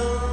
Oh.